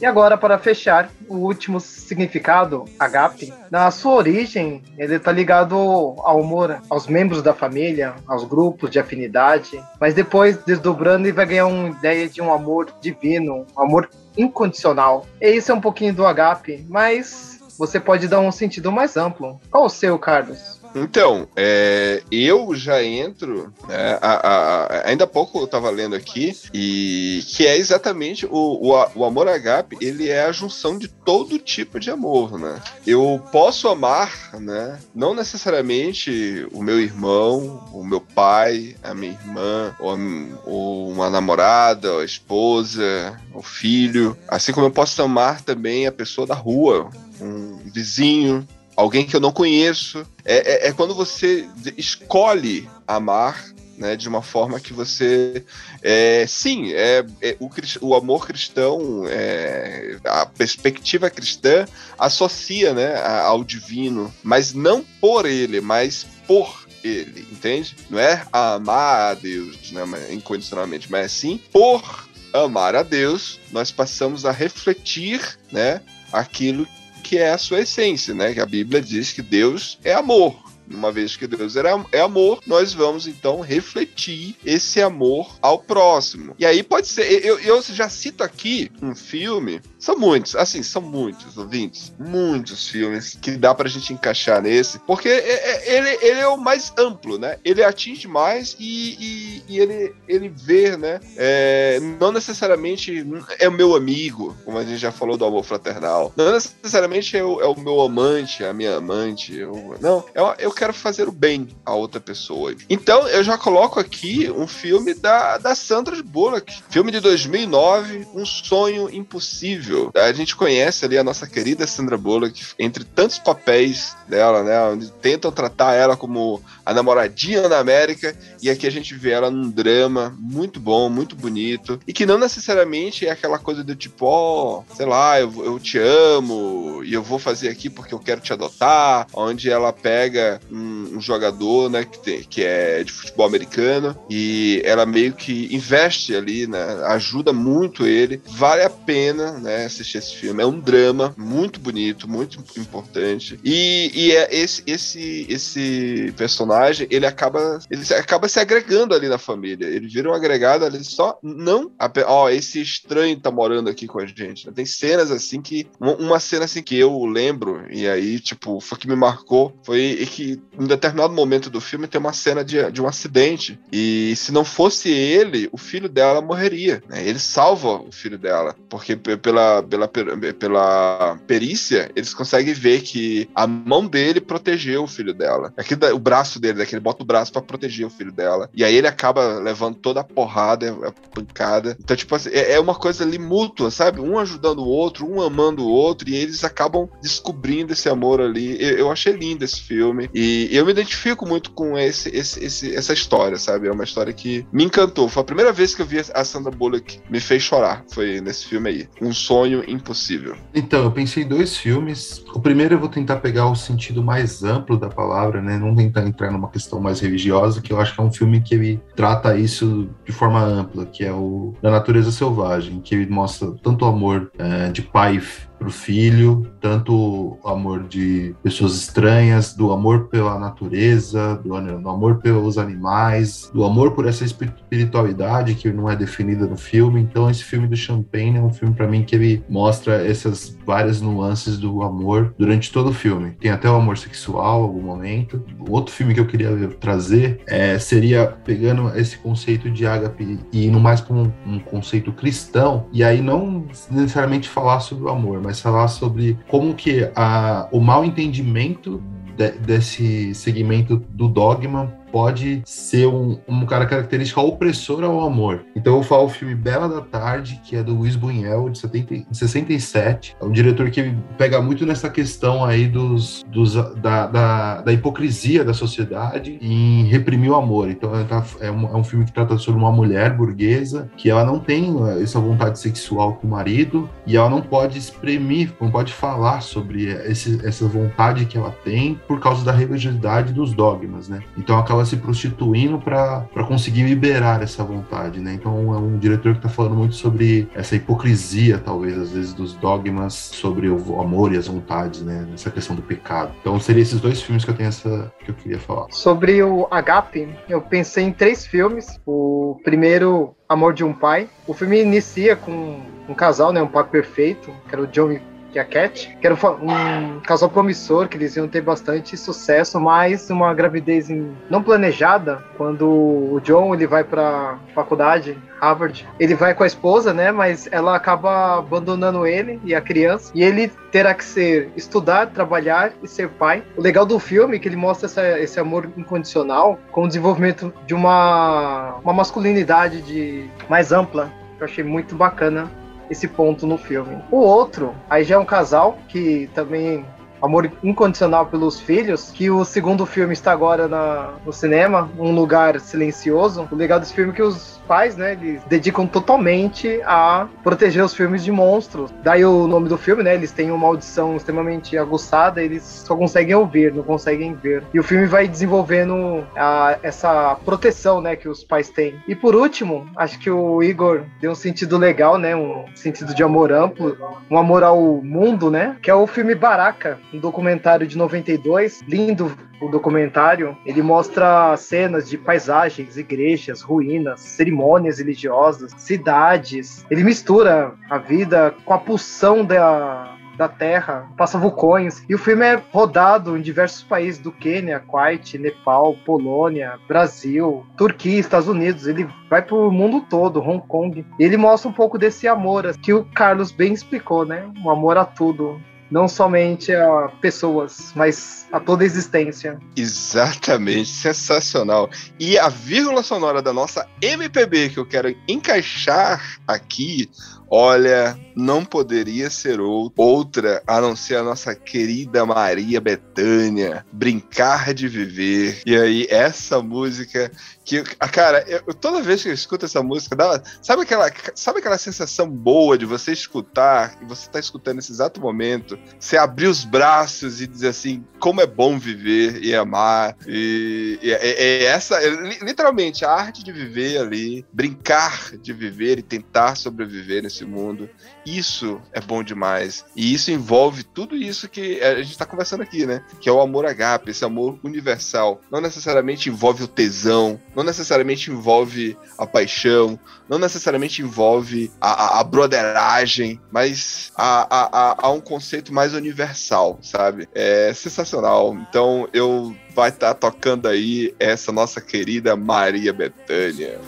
Speaker 6: E agora, para fechar, o último significado, agape, na sua origem, ele está ligado ao amor aos membros da família, aos grupos de afinidade, mas depois, desdobrando, ele vai ganhar uma ideia de um amor divino, um amor incondicional. E isso é um pouquinho do agape, mas você pode dar um sentido mais amplo. Qual o seu, Carlos?
Speaker 4: Então, é, eu já entro, né, a- a- ainda há pouco eu estava lendo aqui, e que é exatamente o, o, o amor agape, ele é a junção de todo tipo de amor, né? Eu posso amar, né, não necessariamente o meu irmão, o meu pai, a minha irmã, ou, ou uma namorada, ou a esposa, o filho, assim como eu posso amar também a pessoa da rua, um vizinho, alguém que eu não conheço. É, é- é quando você escolhe amar. Né, de uma forma que você. É, sim, é, é o, o amor cristão, é, a perspectiva cristã associa né, ao divino, mas não por ele, mas por ele, entende? Não é amar a Deus né, incondicionalmente, mas sim por amar a Deus, nós passamos a refletir né, aquilo que é a sua essência, né? Que a Bíblia diz que Deus é amor. Uma vez que Deus é amor, nós vamos então refletir esse amor ao próximo. E aí pode ser. Eu, eu já cito aqui um filme São muitos, assim, são muitos, ouvintes. Muitos filmes que dá pra gente encaixar nesse. Porque é, é, ele, ele é o mais amplo, né? Ele atinge mais e, e, e ele, ele vê, né? É, não necessariamente é o meu amigo, como a gente já falou do amor fraternal. Não necessariamente é o, é o meu amante, a minha amante. Eu, não, eu, eu quero fazer o bem a outra pessoa. Então, eu já coloco aqui um filme da, da Sandra Bullock. Filme de 2009, Um Sonho Impossível. A gente conhece ali a nossa querida Sandra Bullock, entre tantos papéis dela, né? Onde tentam tratar ela como a namoradinha da América, e aqui a gente vê ela num drama muito bom, muito bonito, e que não necessariamente é aquela coisa do tipo, ó, oh, sei lá, eu, eu te amo, e eu vou fazer aqui porque eu quero te adotar, onde ela pega um, um jogador, né, que, tem, que é de futebol americano, e ela meio que investe ali, né, ajuda muito ele, vale a pena, né, assistir esse filme, é um drama muito bonito, muito importante, e, e é esse, esse, esse personagem, ele acaba, ele acaba se agregando ali na família. Ele vira um agregado ali só, não, ó, esse estranho tá morando aqui com a gente. Né? Tem cenas assim que, uma cena assim que eu lembro, e aí, tipo, foi que me marcou, foi que em determinado momento do filme tem uma cena de, de um acidente. E se não fosse ele, o filho dela morreria. Né? Ele salva o filho dela, porque pela, pela, pela perícia, eles conseguem ver que a mão dele protegeu o filho dela. Aqui o braço dele, daqui, ele bota o braço para proteger o filho dela. E aí ele acaba levando toda a porrada, a pancada. Então, tipo assim, é, é uma coisa ali mútua, sabe? Um ajudando o outro, um amando o outro, e eles acabam descobrindo esse amor ali. Eu, eu achei lindo esse filme. E eu me identifico muito com esse, esse, esse, essa história, sabe? É uma história que me encantou. Foi a primeira vez que eu vi a Sandra Bullock me fez chorar. Foi nesse filme aí. Um sonho impossível.
Speaker 7: Então, eu pensei em dois filmes. O primeiro eu vou tentar pegar o sentido mais amplo da palavra, né? Não tentar entrar numa questão mais religiosa, que eu acho que é um filme que ele trata isso de forma ampla, que é o Da Natureza Selvagem, que ele mostra tanto o amor é, de pai para o filho, tanto o amor de pessoas estranhas, do amor pela natureza, do, do, amor pelos animais, do amor por essa espiritualidade que não é definida no filme. Então, esse filme do Champagne é um filme para mim que ele mostra essas várias nuances do amor durante todo o filme. Tem até o amor sexual em algum momento. Outro filme que eu queria trazer é, seria pegando esse conceito de ágape e indo mais para um, um conceito cristão, e aí não necessariamente falar sobre o amor, mas mas falar sobre como que a, o mal entendimento de, desse segmento do dogma pode ser um, uma característica opressora ao amor. Então eu falo o filme Bela da Tarde, que é do Luiz Buñuel, de, 70, de 67. É um diretor que pega muito nessa questão aí dos, dos da, da, da, hipocrisia da sociedade em reprimir o amor. Então é, tá, é, um, é um filme que trata sobre uma mulher burguesa que ela não tem eh, essa vontade sexual com o marido e ela não pode exprimir, não pode falar sobre esse, essa vontade que ela tem por causa da religiosidade dos dogmas, né? Então aquela acaba se prostituindo para conseguir liberar essa vontade, né? Então é um diretor que está falando muito sobre essa hipocrisia, talvez, às vezes, dos dogmas sobre o amor e as vontades, né? Essa questão do pecado. Então seriam esses dois filmes que eu tenho essa que eu queria falar.
Speaker 6: Sobre o Agape, eu pensei em três filmes. O primeiro, Amor de um Pai. O filme inicia com um casal, né? Um pai perfeito, que era o John que é a Cat, que era um casal promissor, que eles iam ter bastante sucesso, mas uma gravidez não planejada, quando o John ele vai para faculdade, Harvard, ele vai com a esposa, né, mas ela acaba abandonando ele e a criança, e ele terá que ser estudar, trabalhar e ser pai. O legal do filme é que ele mostra essa, esse amor incondicional com o desenvolvimento de uma, uma masculinidade de mais ampla, eu achei muito bacana esse ponto no filme. O outro, aí já é um casal que também amor incondicional pelos filhos, que o segundo filme está agora na, no cinema, Um Lugar Silencioso. O legal desse filme é que os pais, né, eles dedicam totalmente a proteger os filmes de monstros. Daí o nome do filme, né, eles têm uma audição extremamente aguçada, eles só conseguem ouvir, não conseguem ver. E o filme vai desenvolvendo a, essa proteção, né, que os pais têm. E por último, acho que o Igor deu um sentido legal, né, um sentido de amor amplo, um amor ao mundo, né, que é o filme Baraka, um documentário de 92, lindo, o documentário, ele mostra cenas de paisagens, igrejas, ruínas, cerimônias religiosas, cidades. Ele mistura a vida com a pulsão da, da Terra, passa vulcões. E o filme é rodado em diversos países do Quênia, Kuwait, Nepal, Polônia, Brasil, Turquia, Estados Unidos. Ele vai pro mundo todo, Hong Kong. E ele mostra um pouco desse amor que o Carlos bem explicou, né? Um amor a tudo não somente a pessoas, mas a toda a existência.
Speaker 4: Exatamente, sensacional. E a vírgula sonora da nossa MPB que eu quero encaixar aqui Olha, não poderia ser outra a não ser a nossa querida Maria Bethânia, Brincar de Viver. E aí, essa música que, cara, eu, toda vez que eu escuto essa música, dá, sabe, aquela, sabe aquela sensação boa de você escutar, e você tá escutando nesse exato momento, você abrir os braços e dizer assim, como é bom viver e amar. E, e é, é essa, é, literalmente, a arte de viver ali, brincar de viver e tentar sobreviver nesse mundo. Isso é bom demais. E isso envolve tudo isso que a gente está conversando aqui, né? Que é o amor agape, esse amor universal. Não necessariamente envolve o tesão, não necessariamente envolve a paixão, não necessariamente envolve a, a, a broderagem, mas há, um conceito mais universal, sabe? É sensacional. Então eu vai estar tá tocando aí essa nossa querida Maria Bethânia.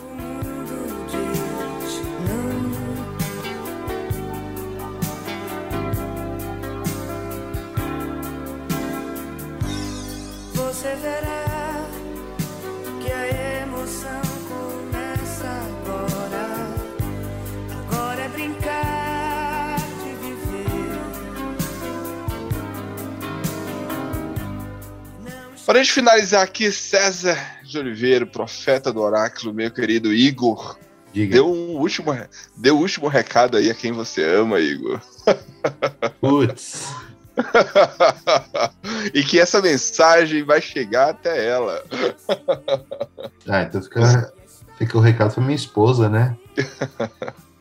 Speaker 4: Para a gente finalizar aqui, César de Oliveira, profeta do oráculo, meu querido Igor, Diga. Deu um último, deu um último recado aí a quem você ama, Igor.
Speaker 7: Putz.
Speaker 4: e que essa mensagem vai chegar até ela.
Speaker 7: Ah, então fica, fica o recado para minha esposa, né?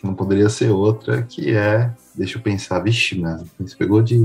Speaker 7: Não poderia ser outra, que é. Deixa eu pensar, vixe, mano, você pegou de.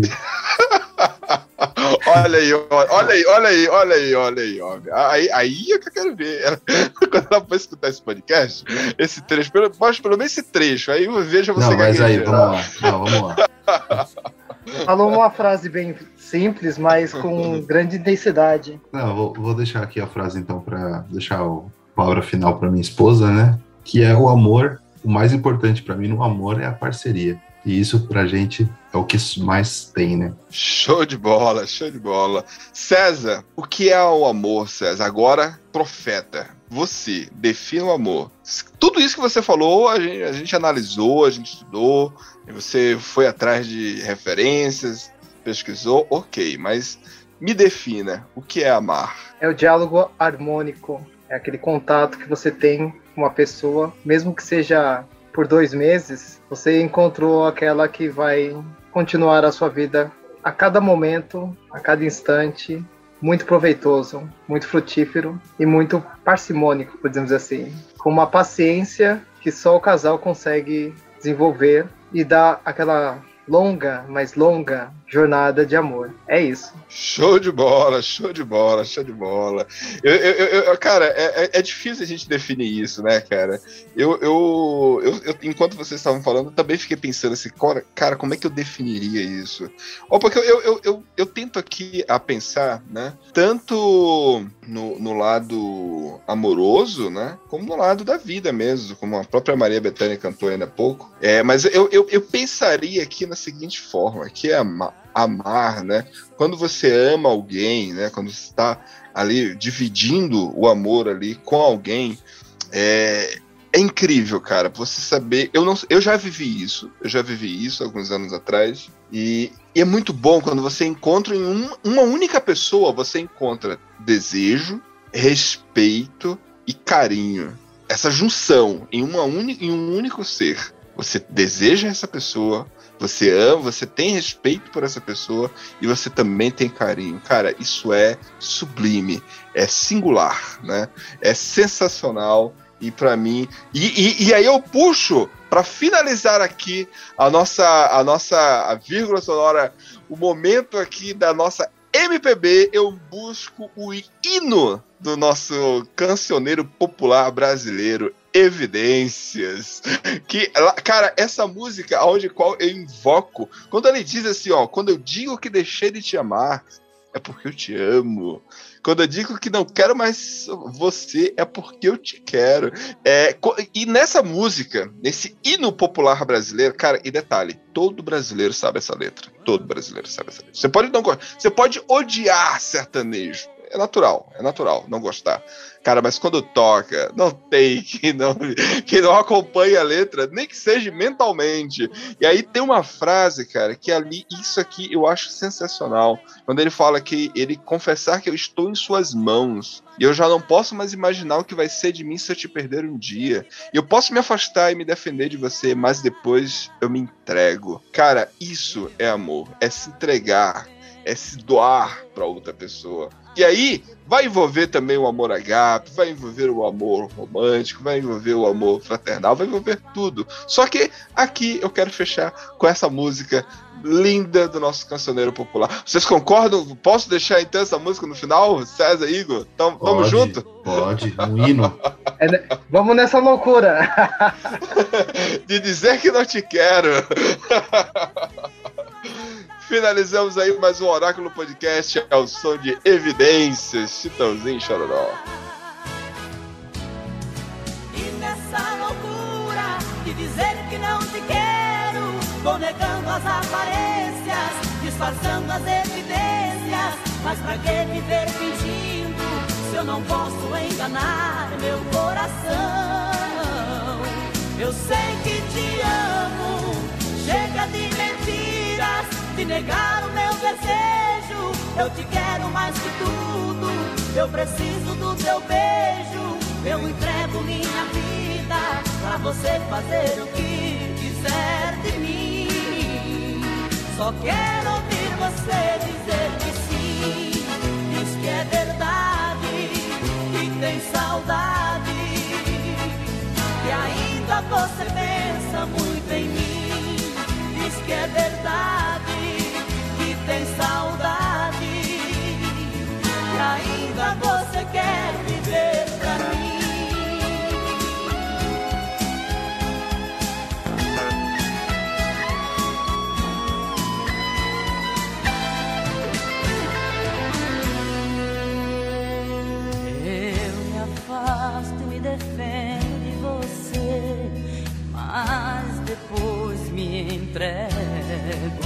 Speaker 4: Olha aí, olha aí, olha aí, olha aí, olha aí, olha aí. Aí é que eu quero ver. Ela, quando ela for escutar esse podcast, esse trecho, pelo, mostra pelo menos esse trecho. Aí veja você
Speaker 7: Não, mas aí, vamos lá. Não, vamos lá.
Speaker 6: Falou uma frase bem simples, mas com grande intensidade.
Speaker 7: Não, vou, vou deixar aqui a frase então para deixar a palavra final para minha esposa, né? Que é o amor. O mais importante para mim no amor é a parceria. E isso pra gente é o que mais tem, né?
Speaker 4: Show de bola, show de bola. César, o que é o amor, César? Agora, profeta, você defina o amor. Tudo isso que você falou, a gente, a gente analisou, a gente estudou, você foi atrás de referências, pesquisou, ok, mas me defina o que é amar.
Speaker 6: É o diálogo harmônico, é aquele contato que você tem com uma pessoa, mesmo que seja por dois meses, você encontrou aquela que vai continuar a sua vida a cada momento, a cada instante, muito proveitoso, muito frutífero e muito parcimônico, podemos dizer assim, com uma paciência que só o casal consegue desenvolver e dar aquela longa, mais longa jornada de amor. É isso.
Speaker 4: Show de bola, show de bola, show de bola. Eu, eu, eu cara, é, é, é difícil a gente definir isso, né, cara? Eu, eu, eu, enquanto vocês estavam falando, eu também fiquei pensando assim, cara, como é que eu definiria isso? Ou porque eu, eu, eu, eu, tento aqui a pensar, né, tanto no, no lado amoroso, né, como no lado da vida mesmo, como a própria Maria Bethânia cantou ainda há pouco. É, mas eu, eu, eu pensaria aqui na seguinte forma, que é amar amar, né? Quando você ama alguém, né? Quando você está ali dividindo o amor ali com alguém, é, é incrível, cara. Você saber, eu não, eu já vivi isso, eu já vivi isso alguns anos atrás e, e é muito bom quando você encontra em um, uma única pessoa, você encontra desejo, respeito e carinho. Essa junção em, uma em um único ser. Você deseja essa pessoa, você ama, você tem respeito por essa pessoa e você também tem carinho. Cara, isso é sublime, é singular, né? É sensacional e para mim. E, e, e, aí eu puxo para finalizar aqui a nossa a nossa a vírgula sonora, o momento aqui da nossa MPB eu busco o hino do nosso cancioneiro popular brasileiro, Evidências. Que, cara, essa música, onde qual eu invoco, quando ele diz assim, ó, quando eu digo que deixei de te amar, é porque eu te amo. Quando eu digo que não quero mais você, é porque eu te quero. É, e nessa música, nesse hino popular brasileiro, cara, e detalhe, todo brasileiro sabe essa letra. Todo brasileiro sabe essa letra. Você pode não você pode odiar sertanejo. É natural, é natural não gostar. Cara, mas quando toca, não tem que não, que não acompanhe a letra, nem que seja mentalmente. E aí tem uma frase, cara, que ali, isso aqui eu acho sensacional. Quando ele fala que ele confessar que eu estou em suas mãos. E eu já não posso mais imaginar o que vai ser de mim se eu te perder um dia. E eu posso me afastar e me defender de você, mas depois eu me entrego. Cara, isso é amor. É se entregar. É se doar para outra pessoa. E aí, vai envolver também o amor agape, vai envolver o amor romântico, vai envolver o amor fraternal, vai envolver tudo. Só que aqui eu quero fechar com essa música linda do nosso cancioneiro popular. Vocês concordam? Posso deixar então essa música no final? César, Igor? Tamo, tamo junto?
Speaker 7: Pode, um hino.
Speaker 6: É, né? vamos nessa loucura.
Speaker 4: De dizer que não te quero. Finalizamos aí mais um Oráculo Podcast ao som de Evidências, Chitãozinho Chororó.
Speaker 1: E nessa loucura de dizer que não te quero, vou negando as aparências, disfarçando as evidências. Mas pra que viver fingindo se eu não posso enganar meu coração? Eu sei que te amo, de negar o meu desejo. Eu te quero mais que tudo, eu preciso do teu beijo. Eu entrego minha vida pra você fazer o que quiser de mim. Só quero ouvir você dizer que sim, diz que é verdade, que tem saudade, que ainda você pensa muito em mim. Diz que é verdade tem saudade e ainda você quer viver pra mim. Eu me afasto e me defendo de você, mas depois me entrego.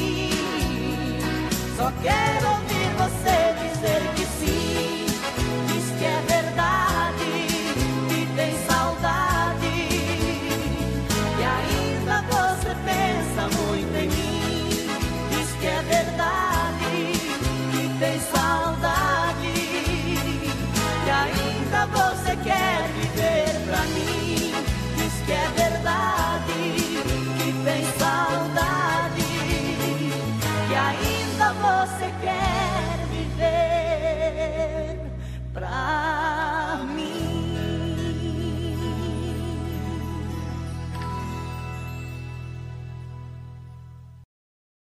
Speaker 1: Só quero ouvir você dizer que sim,